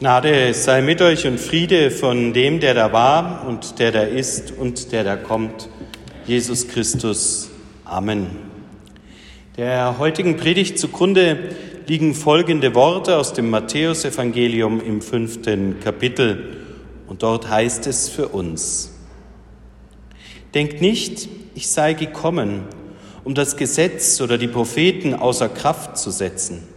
Gnade sei mit euch und Friede von dem, der da war und der da ist und der da kommt, Jesus Christus. Amen. Der heutigen Predigt zugrunde liegen folgende Worte aus dem Matthäusevangelium im fünften Kapitel. Und dort heißt es für uns, Denkt nicht, ich sei gekommen, um das Gesetz oder die Propheten außer Kraft zu setzen.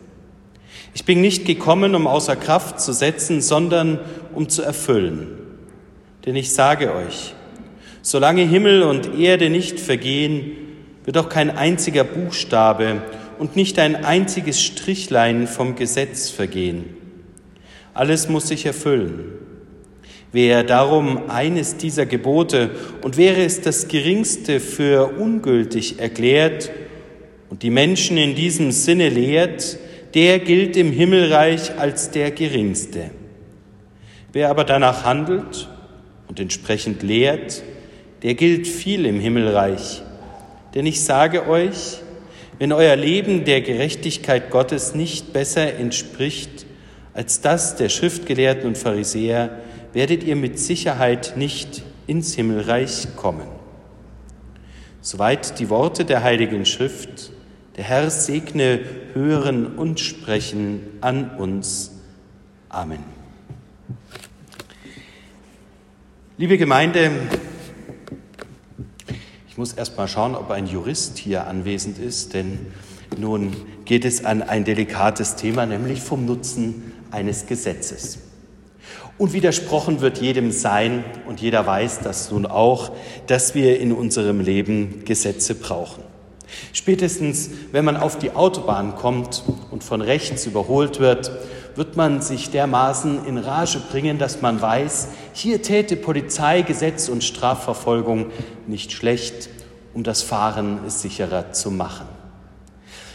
Ich bin nicht gekommen, um außer Kraft zu setzen, sondern um zu erfüllen. Denn ich sage euch, solange Himmel und Erde nicht vergehen, wird auch kein einziger Buchstabe und nicht ein einziges Strichlein vom Gesetz vergehen. Alles muss sich erfüllen. Wer darum eines dieser Gebote und wäre es das geringste für ungültig erklärt und die Menschen in diesem Sinne lehrt, der gilt im Himmelreich als der Geringste. Wer aber danach handelt und entsprechend lehrt, der gilt viel im Himmelreich. Denn ich sage euch, wenn euer Leben der Gerechtigkeit Gottes nicht besser entspricht als das der Schriftgelehrten und Pharisäer, werdet ihr mit Sicherheit nicht ins Himmelreich kommen. Soweit die Worte der Heiligen Schrift. Der Herr segne Hören und Sprechen an uns. Amen. Liebe Gemeinde, ich muss erst mal schauen, ob ein Jurist hier anwesend ist, denn nun geht es an ein delikates Thema, nämlich vom Nutzen eines Gesetzes. Und widersprochen wird jedem sein, und jeder weiß das nun auch, dass wir in unserem Leben Gesetze brauchen. Spätestens, wenn man auf die Autobahn kommt und von rechts überholt wird, wird man sich dermaßen in Rage bringen, dass man weiß, hier täte Polizei, Gesetz und Strafverfolgung nicht schlecht, um das Fahren sicherer zu machen.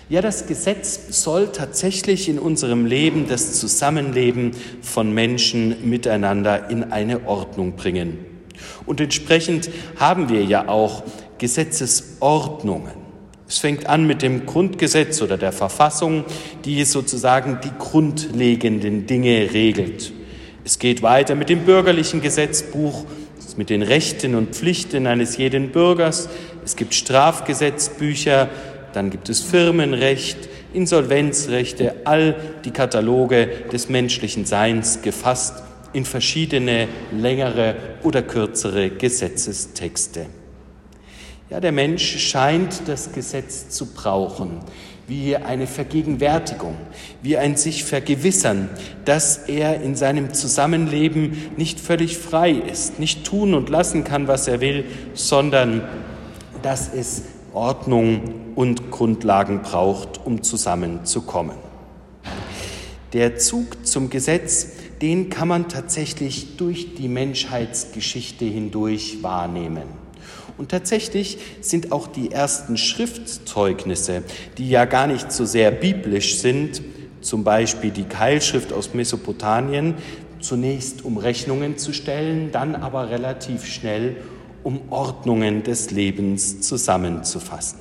Ja, das Gesetz soll tatsächlich in unserem Leben das Zusammenleben von Menschen miteinander in eine Ordnung bringen. Und entsprechend haben wir ja auch Gesetzesordnungen. Es fängt an mit dem Grundgesetz oder der Verfassung, die sozusagen die grundlegenden Dinge regelt. Es geht weiter mit dem bürgerlichen Gesetzbuch, mit den Rechten und Pflichten eines jeden Bürgers. Es gibt Strafgesetzbücher, dann gibt es Firmenrecht, Insolvenzrechte, all die Kataloge des menschlichen Seins gefasst in verschiedene längere oder kürzere Gesetzestexte. Ja, der Mensch scheint das Gesetz zu brauchen, wie eine Vergegenwärtigung, wie ein sich vergewissern, dass er in seinem Zusammenleben nicht völlig frei ist, nicht tun und lassen kann, was er will, sondern dass es Ordnung und Grundlagen braucht, um zusammenzukommen. Der Zug zum Gesetz, den kann man tatsächlich durch die Menschheitsgeschichte hindurch wahrnehmen. Und tatsächlich sind auch die ersten Schriftzeugnisse, die ja gar nicht so sehr biblisch sind, zum Beispiel die Keilschrift aus Mesopotamien, zunächst um Rechnungen zu stellen, dann aber relativ schnell um Ordnungen des Lebens zusammenzufassen.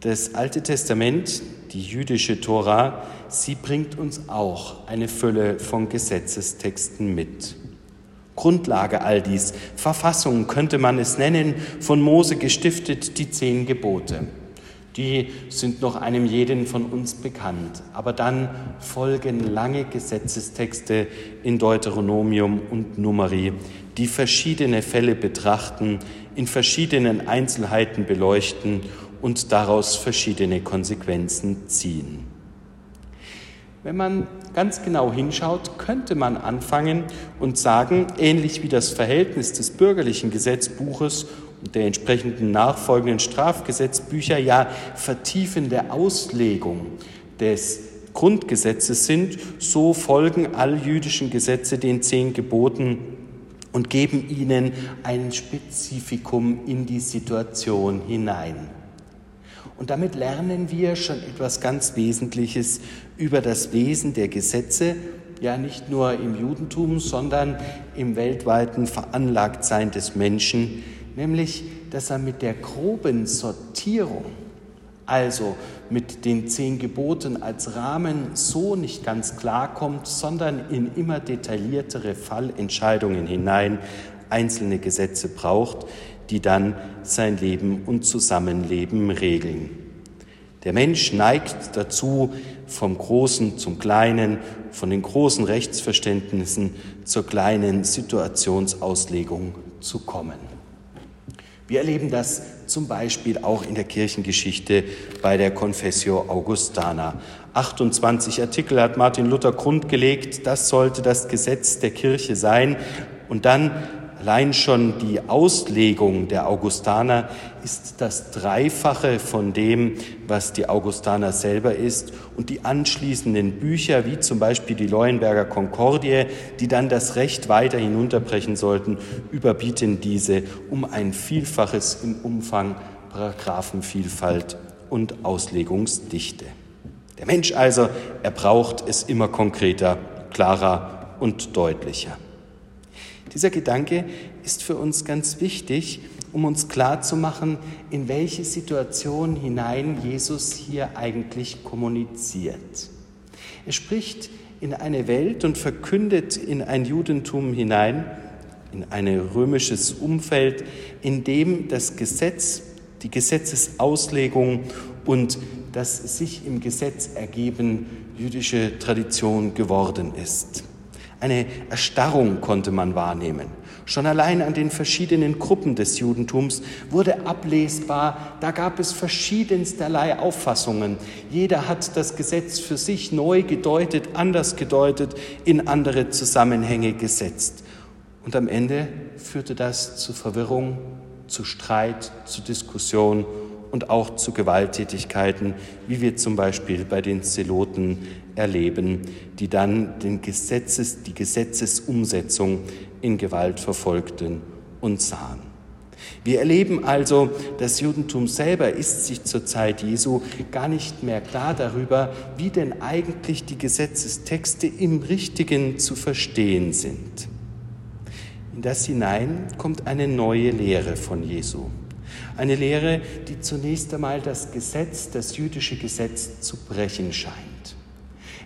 Das Alte Testament, die jüdische Tora, sie bringt uns auch eine Fülle von Gesetzestexten mit. Grundlage all dies, Verfassung könnte man es nennen, von Mose gestiftet, die zehn Gebote. Die sind noch einem jeden von uns bekannt. Aber dann folgen lange Gesetzestexte in Deuteronomium und Numeri, die verschiedene Fälle betrachten, in verschiedenen Einzelheiten beleuchten und daraus verschiedene Konsequenzen ziehen. Wenn man ganz genau hinschaut, könnte man anfangen und sagen, ähnlich wie das Verhältnis des bürgerlichen Gesetzbuches und der entsprechenden nachfolgenden Strafgesetzbücher ja vertiefende Auslegung des Grundgesetzes sind, so folgen all jüdischen Gesetze den zehn Geboten und geben ihnen ein Spezifikum in die Situation hinein. Und damit lernen wir schon etwas ganz Wesentliches über das Wesen der Gesetze, ja nicht nur im Judentum, sondern im weltweiten Veranlagtsein des Menschen, nämlich dass er mit der groben Sortierung also mit den zehn Geboten als Rahmen so nicht ganz klarkommt, sondern in immer detailliertere Fallentscheidungen hinein einzelne Gesetze braucht, die dann sein Leben und Zusammenleben regeln. Der Mensch neigt dazu, vom Großen zum Kleinen, von den großen Rechtsverständnissen zur kleinen Situationsauslegung zu kommen. Wir erleben das zum Beispiel auch in der Kirchengeschichte bei der Confessio Augustana. 28 Artikel hat Martin Luther grundgelegt, das sollte das Gesetz der Kirche sein. Und dann Allein schon die Auslegung der Augustaner ist das Dreifache von dem, was die Augustaner selber ist. Und die anschließenden Bücher, wie zum Beispiel die Leuenberger Konkordie, die dann das Recht weiter hinunterbrechen sollten, überbieten diese um ein Vielfaches im Umfang, Paragraphenvielfalt und Auslegungsdichte. Der Mensch also, er braucht es immer konkreter, klarer und deutlicher. Dieser Gedanke ist für uns ganz wichtig, um uns klarzumachen, in welche Situation hinein Jesus hier eigentlich kommuniziert. Er spricht in eine Welt und verkündet in ein Judentum hinein, in ein römisches Umfeld, in dem das Gesetz, die Gesetzesauslegung und das sich im Gesetz ergeben jüdische Tradition geworden ist. Eine Erstarrung konnte man wahrnehmen. Schon allein an den verschiedenen Gruppen des Judentums wurde ablesbar, da gab es verschiedensterlei Auffassungen. Jeder hat das Gesetz für sich neu gedeutet, anders gedeutet, in andere Zusammenhänge gesetzt. Und am Ende führte das zu Verwirrung, zu Streit, zu Diskussion und auch zu Gewalttätigkeiten, wie wir zum Beispiel bei den Zeloten erleben, die dann den Gesetzes, die Gesetzesumsetzung in Gewalt verfolgten und sahen. Wir erleben also, das Judentum selber ist sich zur Zeit Jesu gar nicht mehr klar darüber, wie denn eigentlich die Gesetzestexte im Richtigen zu verstehen sind. In das hinein kommt eine neue Lehre von Jesu. Eine Lehre, die zunächst einmal das Gesetz, das jüdische Gesetz zu brechen scheint.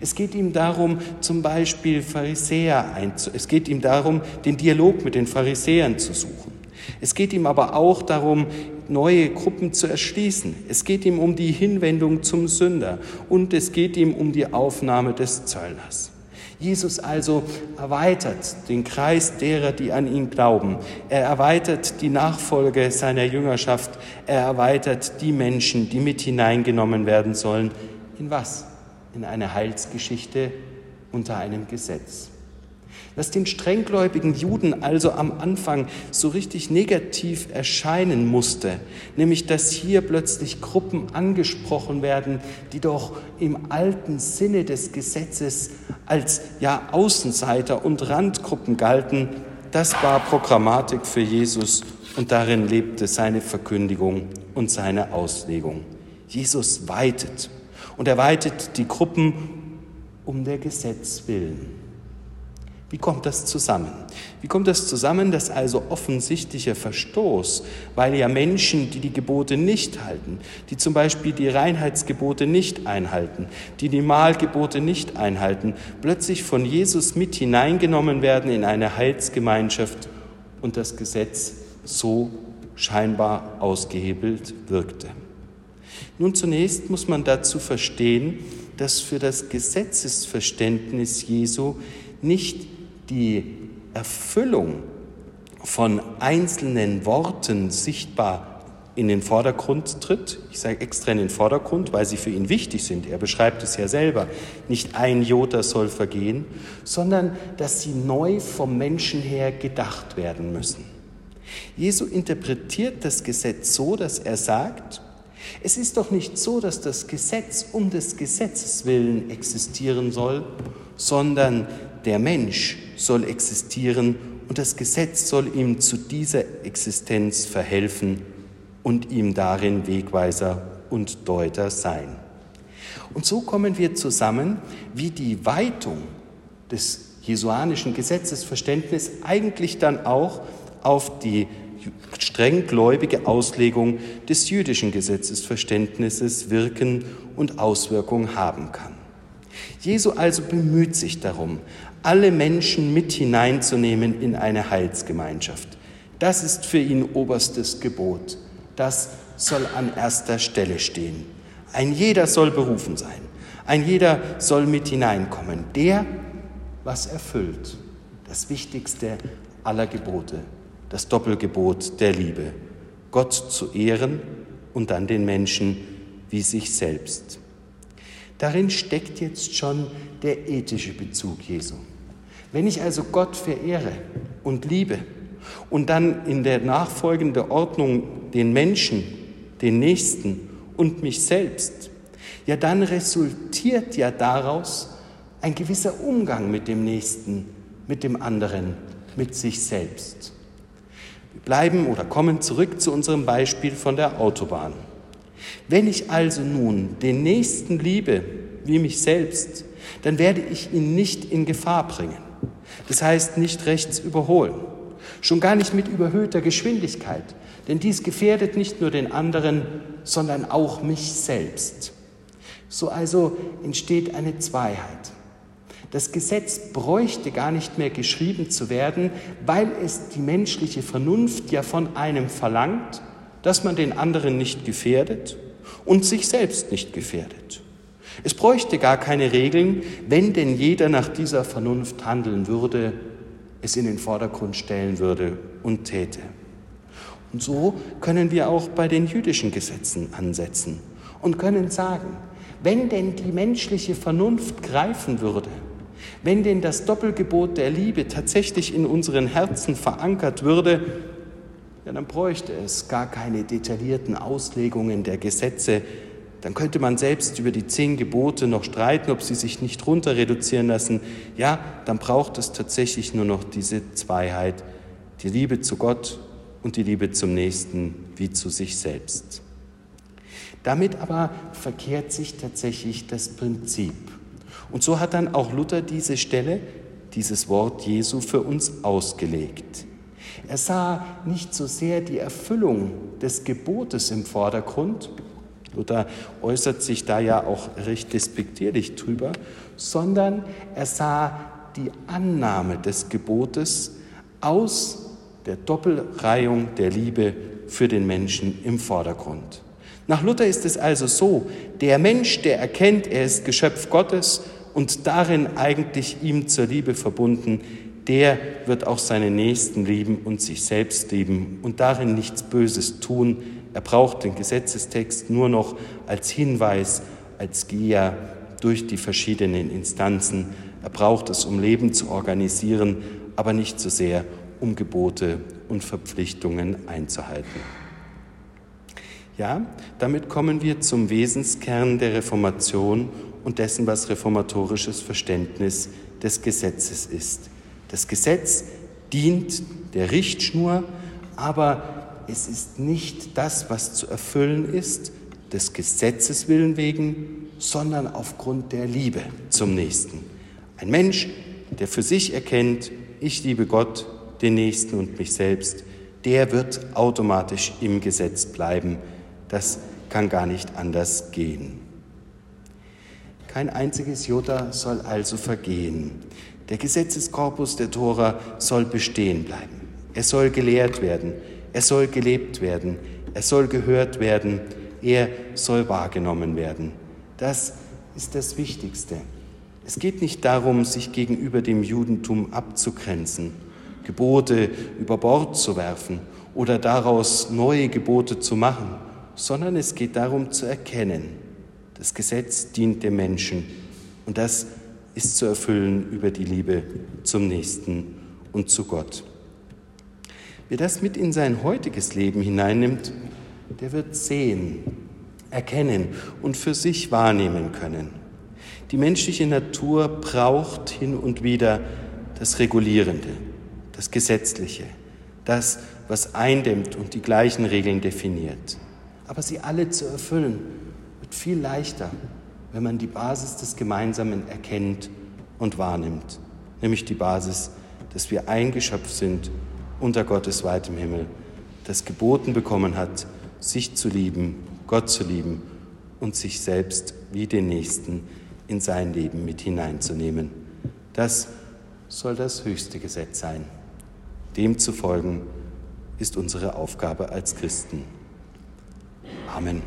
Es geht ihm darum, zum Beispiel Pharisäer einzu es geht ihm darum, den Dialog mit den Pharisäern zu suchen. Es geht ihm aber auch darum, neue Gruppen zu erschließen. Es geht ihm um die Hinwendung zum Sünder und es geht ihm um die Aufnahme des Zöllners. Jesus also erweitert den Kreis derer, die an ihn glauben. Er erweitert die Nachfolge seiner Jüngerschaft. Er erweitert die Menschen, die mit hineingenommen werden sollen. In was? In eine Heilsgeschichte unter einem Gesetz. Was den strenggläubigen Juden also am Anfang so richtig negativ erscheinen musste, nämlich dass hier plötzlich Gruppen angesprochen werden, die doch im alten Sinne des Gesetzes als ja Außenseiter und Randgruppen galten, das war Programmatik für Jesus und darin lebte seine Verkündigung und seine Auslegung. Jesus weitet und er weitet die Gruppen um der Gesetz willen. Wie kommt das zusammen? Wie kommt das zusammen, dass also offensichtlicher Verstoß, weil ja Menschen, die die Gebote nicht halten, die zum Beispiel die Reinheitsgebote nicht einhalten, die die Mahlgebote nicht einhalten, plötzlich von Jesus mit hineingenommen werden in eine Heilsgemeinschaft und das Gesetz so scheinbar ausgehebelt wirkte? Nun zunächst muss man dazu verstehen, dass für das Gesetzesverständnis Jesu nicht die Erfüllung von einzelnen Worten sichtbar in den Vordergrund tritt. Ich sage extra in den Vordergrund, weil sie für ihn wichtig sind. Er beschreibt es ja selber. Nicht ein Jota soll vergehen, sondern dass sie neu vom Menschen her gedacht werden müssen. Jesu interpretiert das Gesetz so, dass er sagt, es ist doch nicht so, dass das Gesetz um des Gesetzes willen existieren soll, sondern der Mensch soll existieren und das Gesetz soll ihm zu dieser Existenz verhelfen und ihm darin Wegweiser und Deuter sein. Und so kommen wir zusammen, wie die Weitung des jesuanischen Gesetzesverständnisses eigentlich dann auch auf die strenggläubige Auslegung des jüdischen Gesetzesverständnisses wirken und Auswirkungen haben kann. Jesu also bemüht sich darum, alle Menschen mit hineinzunehmen in eine Heilsgemeinschaft. Das ist für ihn oberstes Gebot. Das soll an erster Stelle stehen. Ein jeder soll berufen sein. Ein jeder soll mit hineinkommen. Der, was erfüllt. Das Wichtigste aller Gebote. Das Doppelgebot der Liebe. Gott zu ehren und dann den Menschen wie sich selbst. Darin steckt jetzt schon der ethische Bezug Jesu. Wenn ich also Gott verehre und liebe und dann in der nachfolgenden Ordnung den Menschen, den Nächsten und mich selbst, ja dann resultiert ja daraus ein gewisser Umgang mit dem Nächsten, mit dem anderen, mit sich selbst. Wir bleiben oder kommen zurück zu unserem Beispiel von der Autobahn. Wenn ich also nun den Nächsten liebe wie mich selbst, dann werde ich ihn nicht in Gefahr bringen. Das heißt nicht rechts überholen, schon gar nicht mit überhöhter Geschwindigkeit, denn dies gefährdet nicht nur den anderen, sondern auch mich selbst. So also entsteht eine Zweiheit. Das Gesetz bräuchte gar nicht mehr geschrieben zu werden, weil es die menschliche Vernunft ja von einem verlangt, dass man den anderen nicht gefährdet und sich selbst nicht gefährdet. Es bräuchte gar keine Regeln, wenn denn jeder nach dieser Vernunft handeln würde, es in den Vordergrund stellen würde und täte. Und so können wir auch bei den jüdischen Gesetzen ansetzen und können sagen, wenn denn die menschliche Vernunft greifen würde, wenn denn das Doppelgebot der Liebe tatsächlich in unseren Herzen verankert würde, ja, dann bräuchte es gar keine detaillierten Auslegungen der Gesetze, dann könnte man selbst über die zehn Gebote noch streiten, ob sie sich nicht runter reduzieren lassen. Ja, dann braucht es tatsächlich nur noch diese Zweiheit, die Liebe zu Gott und die Liebe zum Nächsten wie zu sich selbst. Damit aber verkehrt sich tatsächlich das Prinzip. Und so hat dann auch Luther diese Stelle, dieses Wort Jesu für uns ausgelegt. Er sah nicht so sehr die Erfüllung des Gebotes im Vordergrund, Luther äußert sich da ja auch recht despektierlich drüber, sondern er sah die Annahme des Gebotes aus der Doppelreihung der Liebe für den Menschen im Vordergrund. Nach Luther ist es also so, der Mensch, der erkennt, er ist Geschöpf Gottes und darin eigentlich ihm zur Liebe verbunden, der wird auch seine Nächsten lieben und sich selbst lieben und darin nichts Böses tun, er braucht den Gesetzestext nur noch als Hinweis, als Geher durch die verschiedenen Instanzen. Er braucht es, um Leben zu organisieren, aber nicht so sehr, um Gebote und Verpflichtungen einzuhalten. Ja, damit kommen wir zum Wesenskern der Reformation und dessen, was reformatorisches Verständnis des Gesetzes ist. Das Gesetz dient der Richtschnur, aber es ist nicht das, was zu erfüllen ist, des Gesetzes willen wegen, sondern aufgrund der Liebe zum Nächsten. Ein Mensch, der für sich erkennt, ich liebe Gott, den Nächsten und mich selbst, der wird automatisch im Gesetz bleiben. Das kann gar nicht anders gehen. Kein einziges Jota soll also vergehen. Der Gesetzeskorpus der Tora soll bestehen bleiben. Er soll gelehrt werden. Er soll gelebt werden, er soll gehört werden, er soll wahrgenommen werden. Das ist das Wichtigste. Es geht nicht darum, sich gegenüber dem Judentum abzugrenzen, Gebote über Bord zu werfen oder daraus neue Gebote zu machen, sondern es geht darum zu erkennen, das Gesetz dient dem Menschen und das ist zu erfüllen über die Liebe zum Nächsten und zu Gott. Wer das mit in sein heutiges Leben hineinnimmt, der wird sehen, erkennen und für sich wahrnehmen können. Die menschliche Natur braucht hin und wieder das Regulierende, das Gesetzliche, das, was eindämmt und die gleichen Regeln definiert. Aber sie alle zu erfüllen, wird viel leichter, wenn man die Basis des Gemeinsamen erkennt und wahrnimmt, nämlich die Basis, dass wir ein Geschöpf sind unter Gottes weitem Himmel, das geboten bekommen hat, sich zu lieben, Gott zu lieben und sich selbst wie den Nächsten in sein Leben mit hineinzunehmen. Das soll das höchste Gesetz sein. Dem zu folgen ist unsere Aufgabe als Christen. Amen.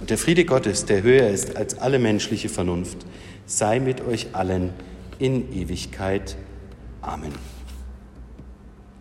Und der Friede Gottes, der höher ist als alle menschliche Vernunft, sei mit euch allen in Ewigkeit. Amen.